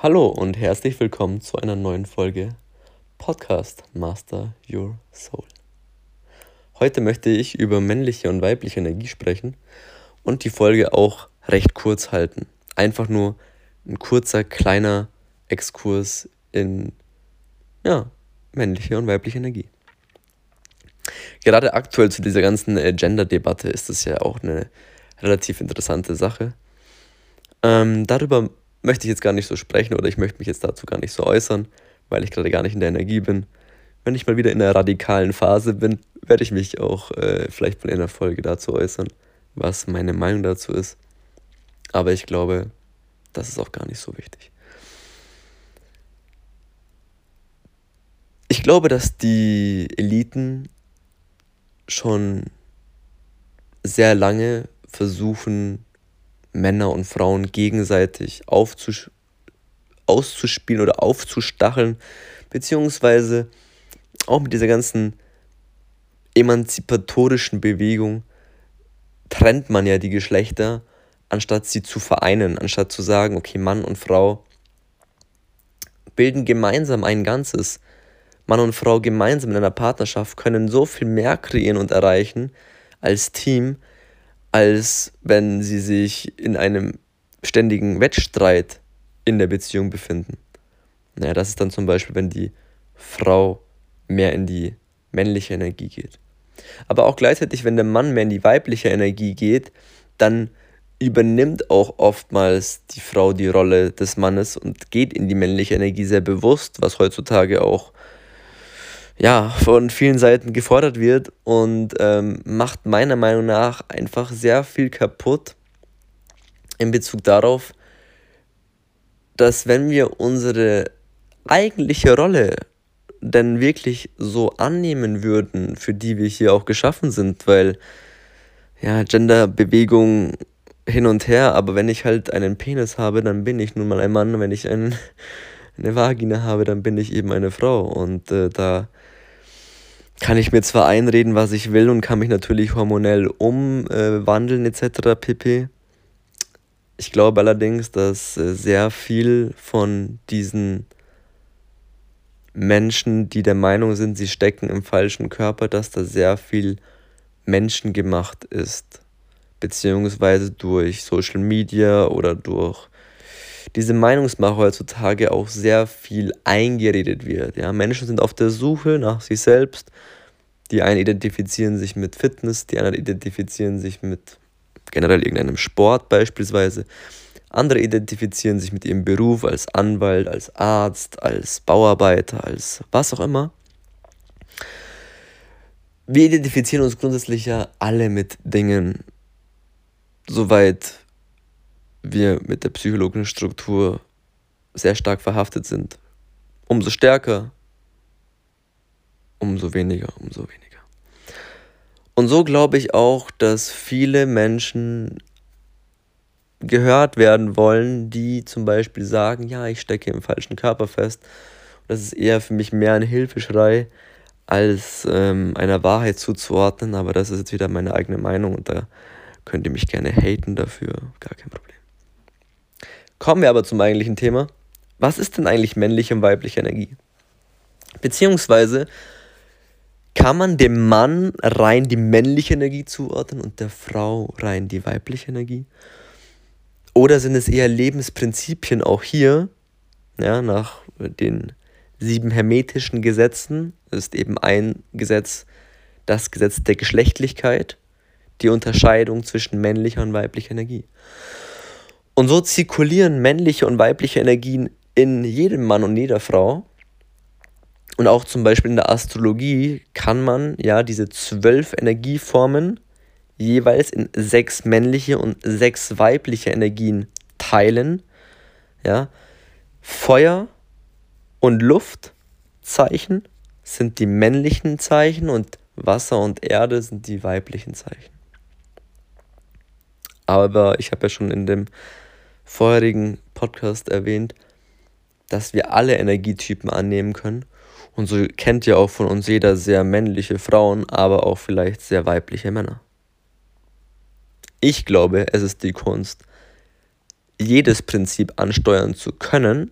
Hallo und herzlich willkommen zu einer neuen Folge Podcast Master Your Soul. Heute möchte ich über männliche und weibliche Energie sprechen und die Folge auch recht kurz halten. Einfach nur ein kurzer, kleiner Exkurs in ja, männliche und weibliche Energie. Gerade aktuell zu dieser ganzen äh, Gender-Debatte ist es ja auch eine relativ interessante Sache. Ähm, darüber möchte ich jetzt gar nicht so sprechen oder ich möchte mich jetzt dazu gar nicht so äußern, weil ich gerade gar nicht in der Energie bin. Wenn ich mal wieder in einer radikalen Phase bin, werde ich mich auch äh, vielleicht mal in einer Folge dazu äußern, was meine Meinung dazu ist. Aber ich glaube, das ist auch gar nicht so wichtig. Ich glaube, dass die Eliten schon sehr lange versuchen, Männer und Frauen gegenseitig auszuspielen oder aufzustacheln, beziehungsweise auch mit dieser ganzen emanzipatorischen Bewegung trennt man ja die Geschlechter, anstatt sie zu vereinen, anstatt zu sagen, okay, Mann und Frau bilden gemeinsam ein Ganzes. Mann und Frau gemeinsam in einer Partnerschaft können so viel mehr kreieren und erreichen als Team, als wenn sie sich in einem ständigen Wettstreit in der Beziehung befinden. Naja, das ist dann zum Beispiel, wenn die Frau mehr in die männliche Energie geht. Aber auch gleichzeitig, wenn der Mann mehr in die weibliche Energie geht, dann übernimmt auch oftmals die Frau die Rolle des Mannes und geht in die männliche Energie sehr bewusst, was heutzutage auch ja, von vielen Seiten gefordert wird und ähm, macht meiner Meinung nach einfach sehr viel kaputt in Bezug darauf, dass wenn wir unsere eigentliche Rolle denn wirklich so annehmen würden, für die wir hier auch geschaffen sind, weil ja, Genderbewegung hin und her, aber wenn ich halt einen Penis habe, dann bin ich nun mal ein Mann, wenn ich einen, eine Vagina habe, dann bin ich eben eine Frau und äh, da kann ich mir zwar einreden, was ich will und kann mich natürlich hormonell umwandeln äh, etc. pp. Ich glaube allerdings, dass äh, sehr viel von diesen Menschen, die der Meinung sind, sie stecken im falschen Körper, dass da sehr viel menschengemacht ist. Beziehungsweise durch Social Media oder durch diese Meinungsmache heutzutage auch sehr viel eingeredet wird. Ja? Menschen sind auf der Suche nach sich selbst. Die einen identifizieren sich mit Fitness, die anderen identifizieren sich mit generell irgendeinem Sport beispielsweise. Andere identifizieren sich mit ihrem Beruf als Anwalt, als Arzt, als Bauarbeiter, als was auch immer. Wir identifizieren uns grundsätzlich ja alle mit Dingen, soweit wir mit der psychologischen Struktur sehr stark verhaftet sind. Umso stärker, umso weniger, umso weniger. Und so glaube ich auch, dass viele Menschen gehört werden wollen, die zum Beispiel sagen, ja, ich stecke im falschen Körper fest. Das ist eher für mich mehr ein Hilfeschrei, als ähm, einer Wahrheit zuzuordnen. Aber das ist jetzt wieder meine eigene Meinung und da könnt ihr mich gerne haten dafür. Gar kein Problem. Kommen wir aber zum eigentlichen Thema. Was ist denn eigentlich männliche und weibliche Energie? Beziehungsweise kann man dem Mann rein die männliche Energie zuordnen und der Frau rein die weibliche Energie? Oder sind es eher Lebensprinzipien auch hier, ja, nach den sieben hermetischen Gesetzen ist eben ein Gesetz das Gesetz der Geschlechtlichkeit, die Unterscheidung zwischen männlicher und weiblicher Energie. Und so zirkulieren männliche und weibliche Energien in jedem Mann und jeder Frau. Und auch zum Beispiel in der Astrologie kann man ja diese zwölf Energieformen jeweils in sechs männliche und sechs weibliche Energien teilen. Ja. Feuer und Luftzeichen sind die männlichen Zeichen und Wasser und Erde sind die weiblichen Zeichen. Aber ich habe ja schon in dem vorherigen Podcast erwähnt, dass wir alle Energietypen annehmen können. Und so kennt ja auch von uns jeder sehr männliche Frauen, aber auch vielleicht sehr weibliche Männer. Ich glaube, es ist die Kunst, jedes Prinzip ansteuern zu können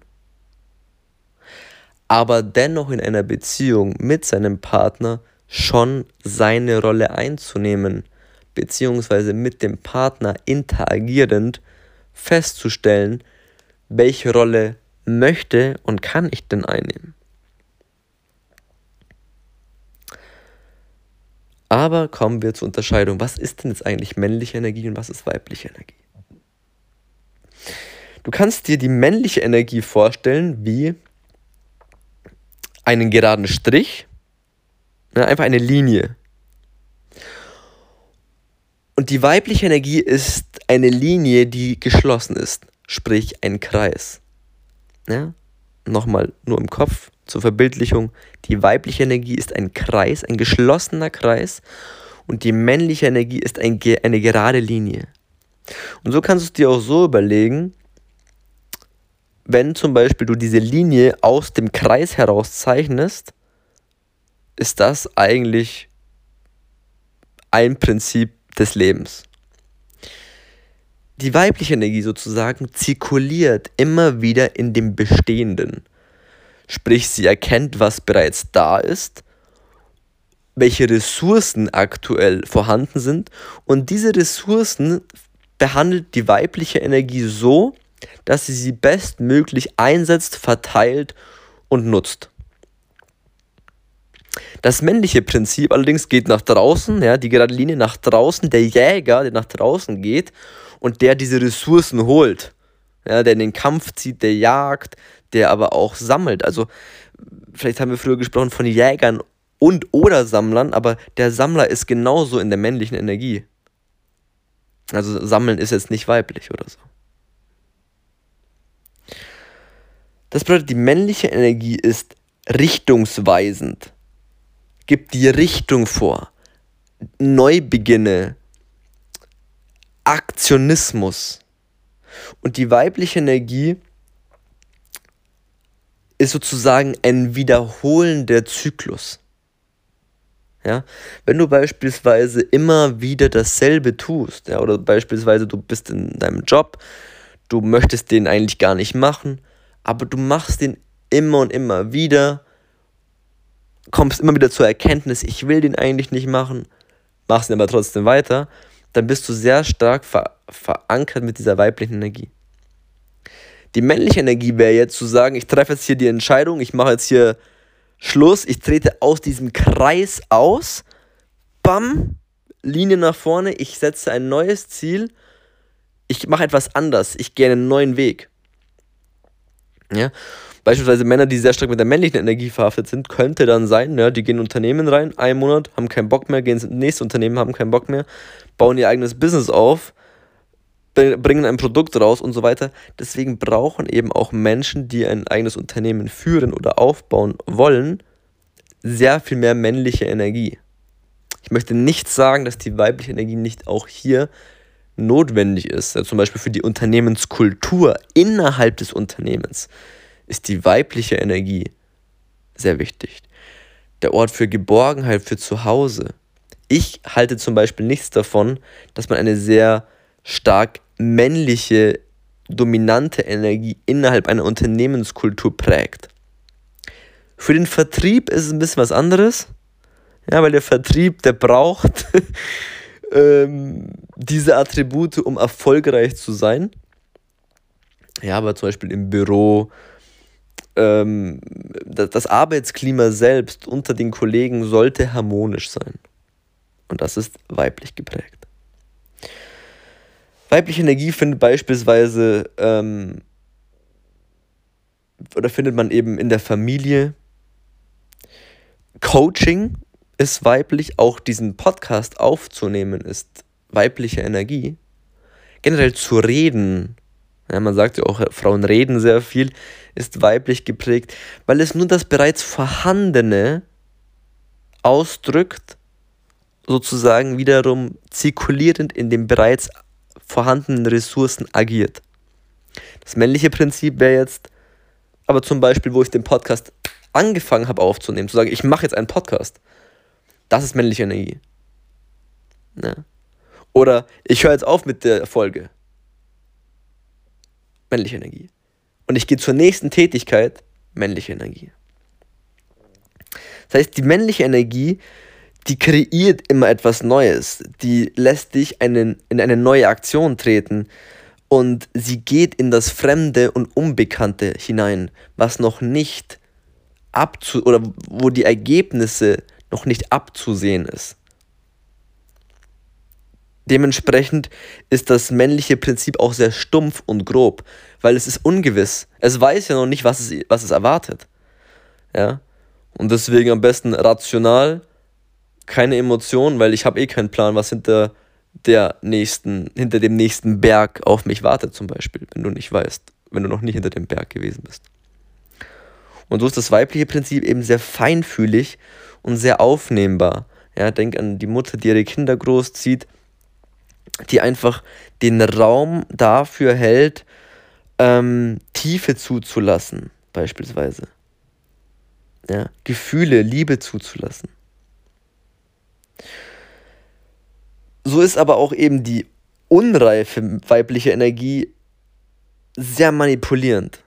aber dennoch in einer Beziehung mit seinem Partner schon seine Rolle einzunehmen, beziehungsweise mit dem Partner interagierend festzustellen, welche Rolle möchte und kann ich denn einnehmen. Aber kommen wir zur Unterscheidung. Was ist denn jetzt eigentlich männliche Energie und was ist weibliche Energie? Du kannst dir die männliche Energie vorstellen wie einen geraden Strich, ne, einfach eine Linie. Und die weibliche Energie ist eine Linie, die geschlossen ist, sprich ein Kreis. Ja? Nochmal nur im Kopf zur Verbildlichung. Die weibliche Energie ist ein Kreis, ein geschlossener Kreis und die männliche Energie ist ein, eine gerade Linie. Und so kannst du es dir auch so überlegen, wenn zum Beispiel du diese Linie aus dem Kreis heraus zeichnest, ist das eigentlich ein Prinzip des Lebens. Die weibliche Energie sozusagen zirkuliert immer wieder in dem Bestehenden. Sprich, sie erkennt, was bereits da ist, welche Ressourcen aktuell vorhanden sind und diese Ressourcen behandelt die weibliche Energie so, dass sie sie bestmöglich einsetzt, verteilt und nutzt. Das männliche Prinzip allerdings geht nach draußen, ja, die gerade Linie nach draußen, der Jäger, der nach draußen geht und der diese Ressourcen holt, ja, der in den Kampf zieht, der jagt, der aber auch sammelt. Also vielleicht haben wir früher gesprochen von Jägern und oder Sammlern, aber der Sammler ist genauso in der männlichen Energie. Also sammeln ist jetzt nicht weiblich oder so. Das bedeutet, die männliche Energie ist richtungsweisend, gibt die Richtung vor, Neubeginne, Aktionismus. Und die weibliche Energie ist sozusagen ein wiederholender Zyklus. Ja? Wenn du beispielsweise immer wieder dasselbe tust, ja, oder beispielsweise du bist in deinem Job, du möchtest den eigentlich gar nicht machen, aber du machst den immer und immer wieder, kommst immer wieder zur Erkenntnis, ich will den eigentlich nicht machen, machst ihn aber trotzdem weiter, dann bist du sehr stark ver verankert mit dieser weiblichen Energie. Die männliche Energie wäre jetzt zu sagen, ich treffe jetzt hier die Entscheidung, ich mache jetzt hier Schluss, ich trete aus diesem Kreis aus, bam, Linie nach vorne, ich setze ein neues Ziel, ich mache etwas anders, ich gehe einen neuen Weg. Ja? Beispielsweise Männer, die sehr stark mit der männlichen Energie verhaftet sind, könnte dann sein, ja, die gehen in Unternehmen rein, einen Monat, haben keinen Bock mehr, gehen ins nächste Unternehmen, haben keinen Bock mehr, bauen ihr eigenes Business auf, bringen ein Produkt raus und so weiter. Deswegen brauchen eben auch Menschen, die ein eigenes Unternehmen führen oder aufbauen wollen, sehr viel mehr männliche Energie. Ich möchte nicht sagen, dass die weibliche Energie nicht auch hier notwendig ist, ja, zum Beispiel für die Unternehmenskultur innerhalb des Unternehmens, ist die weibliche Energie sehr wichtig. Der Ort für Geborgenheit, für Zuhause. Ich halte zum Beispiel nichts davon, dass man eine sehr stark männliche, dominante Energie innerhalb einer Unternehmenskultur prägt. Für den Vertrieb ist es ein bisschen was anderes. Ja, weil der Vertrieb, der braucht ähm, diese Attribute, um erfolgreich zu sein. Ja, aber zum Beispiel im Büro, ähm, das, Arbeitsklima selbst unter den Kollegen sollte harmonisch sein. Und das ist weiblich geprägt. Weibliche Energie findet beispielsweise ähm, oder findet man eben in der Familie. Coaching ist weiblich, auch diesen Podcast aufzunehmen ist weibliche Energie. Generell zu reden, ja, man sagt ja auch, Frauen reden sehr viel, ist weiblich geprägt, weil es nur das bereits Vorhandene ausdrückt, sozusagen wiederum zirkulierend in den bereits vorhandenen Ressourcen agiert. Das männliche Prinzip wäre jetzt, aber zum Beispiel, wo ich den Podcast angefangen habe aufzunehmen, zu sagen, ich mache jetzt einen Podcast. Das ist männliche Energie. Ne? Oder ich höre jetzt auf mit der Folge. Männliche Energie. Und ich gehe zur nächsten Tätigkeit, männliche Energie. Das heißt, die männliche Energie, die kreiert immer etwas Neues, die lässt dich einen, in eine neue Aktion treten und sie geht in das Fremde und Unbekannte hinein, was noch nicht abzu oder wo die Ergebnisse noch nicht abzusehen ist. Dementsprechend ist das männliche Prinzip auch sehr stumpf und grob, weil es ist ungewiss. Es weiß ja noch nicht, was es, was es erwartet. Ja? Und deswegen am besten rational, keine Emotionen, weil ich habe eh keinen Plan, was hinter der nächsten, hinter dem nächsten Berg auf mich wartet, zum Beispiel, wenn du nicht weißt, wenn du noch nie hinter dem Berg gewesen bist. Und so ist das weibliche Prinzip eben sehr feinfühlig und sehr aufnehmbar. Ja, denk an die Mutter, die ihre Kinder großzieht, die einfach den Raum dafür hält, ähm, Tiefe zuzulassen, beispielsweise. Ja, Gefühle, Liebe zuzulassen. So ist aber auch eben die unreife weibliche Energie sehr manipulierend.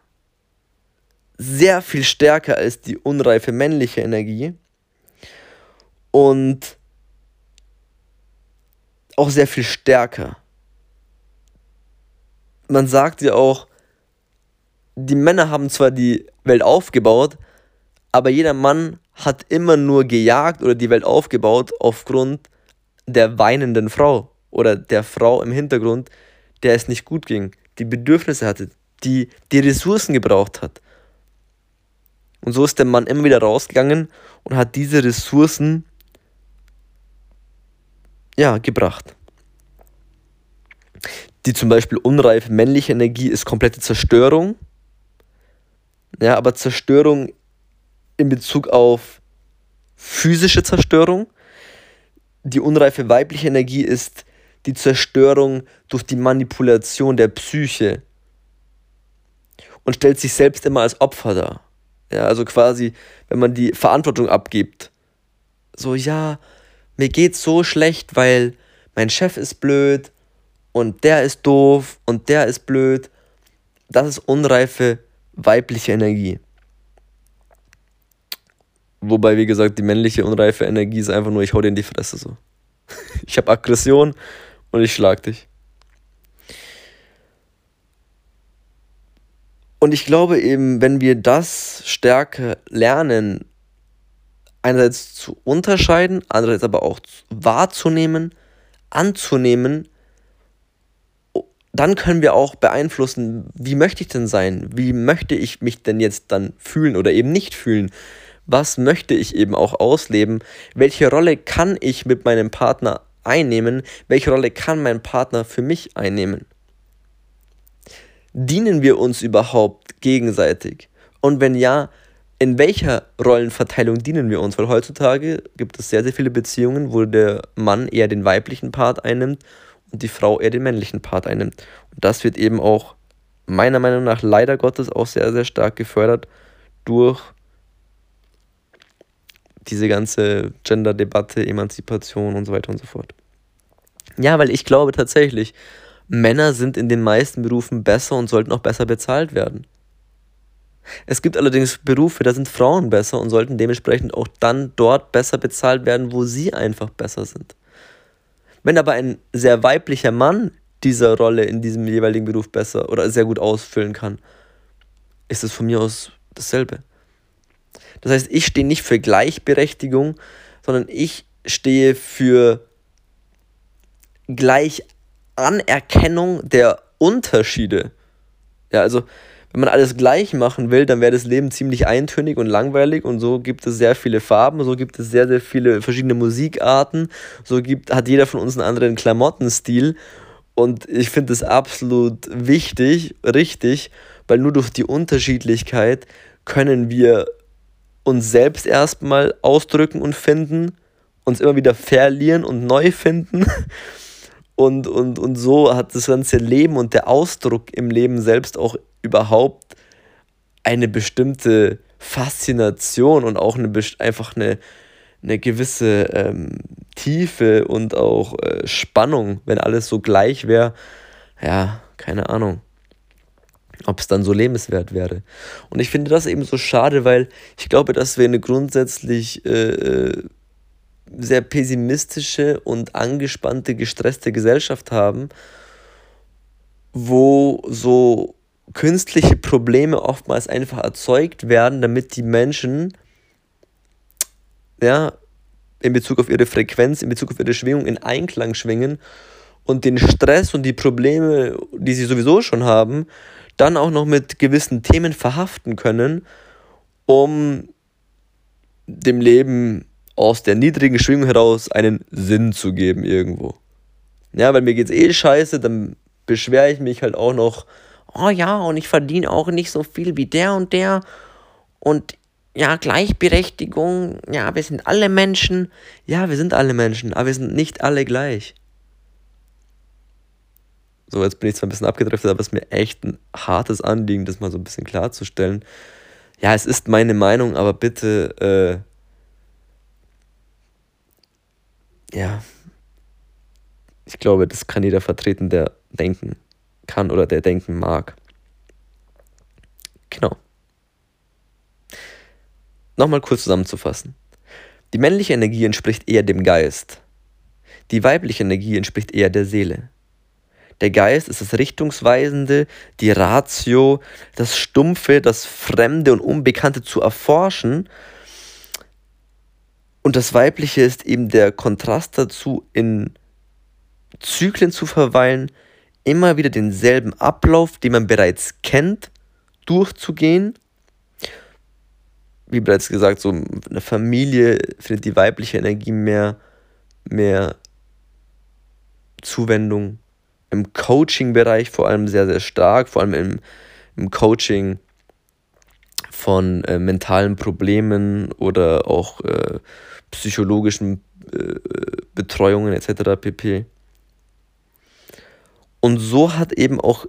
Sehr viel stärker als die unreife männliche Energie. Und auch sehr viel stärker. Man sagt ja auch, die Männer haben zwar die Welt aufgebaut, aber jeder Mann hat immer nur gejagt oder die Welt aufgebaut aufgrund der weinenden Frau oder der Frau im Hintergrund, der es nicht gut ging, die Bedürfnisse hatte, die die Ressourcen gebraucht hat. Und so ist der Mann immer wieder rausgegangen und hat diese Ressourcen ja, gebracht. Die zum Beispiel unreife männliche Energie ist komplette Zerstörung. Ja, aber Zerstörung in Bezug auf physische Zerstörung die unreife weibliche Energie ist die Zerstörung durch die Manipulation der Psyche und stellt sich selbst immer als Opfer dar. Ja, also quasi, wenn man die Verantwortung abgibt. So, ja, mir geht's so schlecht, weil mein Chef ist blöd und der ist doof und der ist blöd. Das ist unreife weibliche Energie. Wobei, wie gesagt, die männliche unreife Energie ist einfach nur, ich hau dir in die Fresse so. Ich habe Aggression und ich schlag dich. Und ich glaube eben, wenn wir das stärker lernen, einerseits zu unterscheiden, andererseits aber auch wahrzunehmen, anzunehmen, dann können wir auch beeinflussen, wie möchte ich denn sein? Wie möchte ich mich denn jetzt dann fühlen oder eben nicht fühlen? was möchte ich eben auch ausleben, welche Rolle kann ich mit meinem Partner einnehmen, welche Rolle kann mein Partner für mich einnehmen. Dienen wir uns überhaupt gegenseitig? Und wenn ja, in welcher Rollenverteilung dienen wir uns? Weil heutzutage gibt es sehr, sehr viele Beziehungen, wo der Mann eher den weiblichen Part einnimmt und die Frau eher den männlichen Part einnimmt. Und das wird eben auch meiner Meinung nach leider Gottes auch sehr, sehr stark gefördert durch diese ganze Gender-Debatte, Emanzipation und so weiter und so fort. Ja, weil ich glaube tatsächlich, Männer sind in den meisten Berufen besser und sollten auch besser bezahlt werden. Es gibt allerdings Berufe, da sind Frauen besser und sollten dementsprechend auch dann dort besser bezahlt werden, wo sie einfach besser sind. Wenn aber ein sehr weiblicher Mann dieser Rolle in diesem jeweiligen Beruf besser oder sehr gut ausfüllen kann, ist es von mir aus dasselbe. Das heißt, ich stehe nicht für Gleichberechtigung, sondern ich stehe für Gleichanerkennung der Unterschiede. Ja, also wenn man alles gleich machen will, dann wäre das Leben ziemlich eintönig und langweilig und so gibt es sehr viele Farben, so gibt es sehr, sehr viele verschiedene Musikarten, so gibt, hat jeder von uns einen anderen Klamottenstil und ich finde es absolut wichtig, richtig, weil nur durch die Unterschiedlichkeit können wir uns selbst erstmal ausdrücken und finden, uns immer wieder verlieren und neu finden. Und, und, und so hat das ganze Leben und der Ausdruck im Leben selbst auch überhaupt eine bestimmte Faszination und auch eine, einfach eine, eine gewisse ähm, Tiefe und auch äh, Spannung, wenn alles so gleich wäre. Ja, keine Ahnung. ob es dann so lebenswert wäre. Und ich finde das eben so schade, weil ich glaube, dass wir eine grundsätzlich äh, äh sehr pessimistische und angespannte, gestresste Gesellschaft haben, wo so künstliche Probleme oftmals einfach erzeugt werden, damit die Menschen ja, in Bezug auf ihre Frequenz, in Bezug auf ihre Schwingung in Einklang schwingen und den Stress und die Probleme, die sie sowieso schon haben, dann auch noch mit gewissen Themen verhaften können, um dem Leben aus der niedrigen Schwingung heraus einen Sinn zu geben irgendwo. Ja, weil mir geht's eh scheiße, dann beschwere ich mich halt auch noch, oh ja, und ich verdiene auch nicht so viel wie der und der und ja, Gleichberechtigung, ja, wir sind alle Menschen. Ja, wir sind alle Menschen, aber wir sind nicht alle gleich. So, jetzt bin ich zwar ein bisschen abgedriftet, aber es ist mir echt ein hartes Anliegen, das mal so ein bisschen klarzustellen. Ja, es ist meine Meinung, aber bitte, äh, ja, ich glaube, das kann jeder vertreten, der denken kann oder der denken mag. Genau. Nochmal kurz zusammenzufassen. Die männliche Energie entspricht eher dem Geist. Die weibliche Energie entspricht eher der Seele. Der Geist ist das Richtungsweisende, die Ratio, das Stumpfe, das Fremde und Unbekannte zu erforschen. Und das Weibliche ist eben der Kontrast dazu, in Zyklen zu verweilen, immer wieder denselben Ablauf, den man bereits kennt, durchzugehen wie bereits gesagt, so eine Familie findet die weibliche Energie mehr, mehr Zuwendung. Im Coaching-Bereich vor allem sehr, sehr stark, vor allem im, im Coaching von äh, mentalen Problemen oder auch äh, psychologischen äh, Betreuungen etc. pp. Und so hat eben auch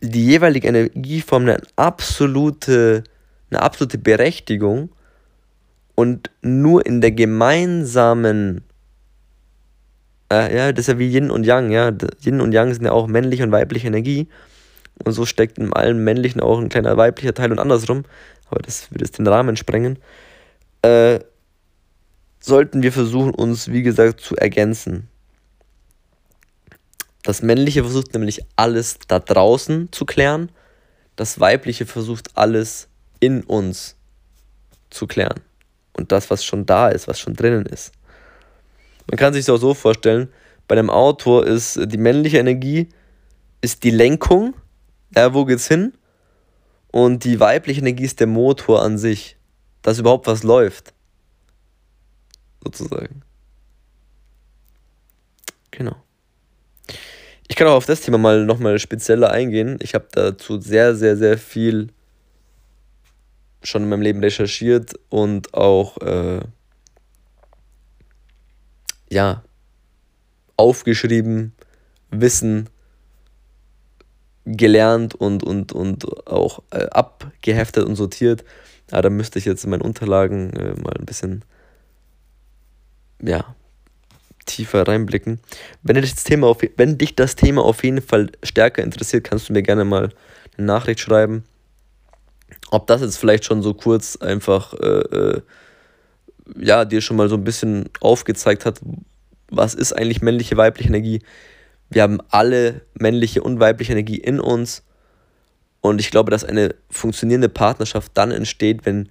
die jeweilige Energieform eine absolute eine absolute Berechtigung und nur in der gemeinsamen, äh, ja, das ist ja wie Yin und Yang, ja, Yin und Yang sind ja auch männliche und weibliche Energie. Und so steckt in allem männlichen auch ein kleiner weiblicher Teil und andersrum, aber das würde jetzt den Rahmen sprengen, äh, sollten wir versuchen, uns, wie gesagt, zu ergänzen. Das Männliche versucht nämlich alles da draußen zu klären, das Weibliche versucht alles in uns zu klären. Und das, was schon da ist, was schon drinnen ist. Man kann sich es auch so vorstellen, bei einem Auto ist die männliche Energie ist die Lenkung, ja, wo geht's hin? Und die weibliche Energie ist der Motor an sich, dass überhaupt was läuft. Sozusagen. Genau. Ich kann auch auf das Thema mal nochmal spezieller eingehen. Ich habe dazu sehr, sehr, sehr viel schon in meinem Leben recherchiert und auch äh, ja aufgeschrieben, Wissen gelernt und, und, und auch äh, abgeheftet und sortiert. Ja, da müsste ich jetzt in meinen Unterlagen äh, mal ein bisschen ja, tiefer reinblicken. Wenn dich, das Thema auf, wenn dich das Thema auf jeden Fall stärker interessiert, kannst du mir gerne mal eine Nachricht schreiben ob das jetzt vielleicht schon so kurz einfach, äh, äh, ja, dir schon mal so ein bisschen aufgezeigt hat, was ist eigentlich männliche, weibliche Energie. Wir haben alle männliche und weibliche Energie in uns. Und ich glaube, dass eine funktionierende Partnerschaft dann entsteht, wenn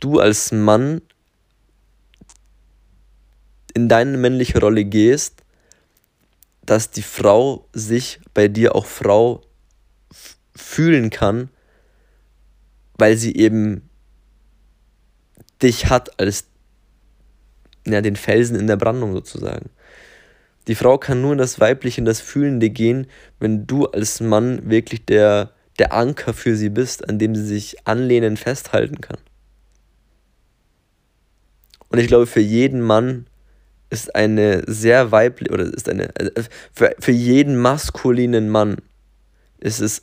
du als Mann in deine männliche Rolle gehst, dass die Frau sich bei dir auch Frau fühlen kann weil sie eben dich hat als ja, den Felsen in der Brandung sozusagen. Die Frau kann nur in das Weibliche, in das Fühlende gehen, wenn du als Mann wirklich der, der Anker für sie bist, an dem sie sich anlehnen festhalten kann. Und ich glaube, für jeden Mann ist eine sehr weibliche, oder ist eine, äh, für, für jeden maskulinen Mann ist es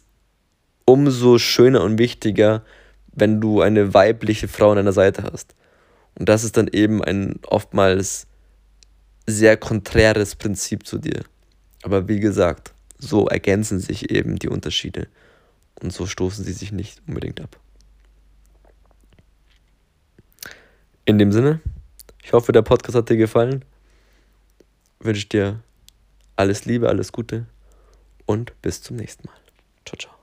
umso schöner und wichtiger, wenn du eine weibliche Frau an deiner Seite hast. Und das ist dann eben ein oftmals sehr konträres Prinzip zu dir. Aber wie gesagt, so ergänzen sich eben die Unterschiede. Und so stoßen sie sich nicht unbedingt ab. In dem Sinne, ich hoffe, der Podcast hat dir gefallen. Wünsche dir alles Liebe, alles Gute und bis zum nächsten Mal. Ciao, ciao.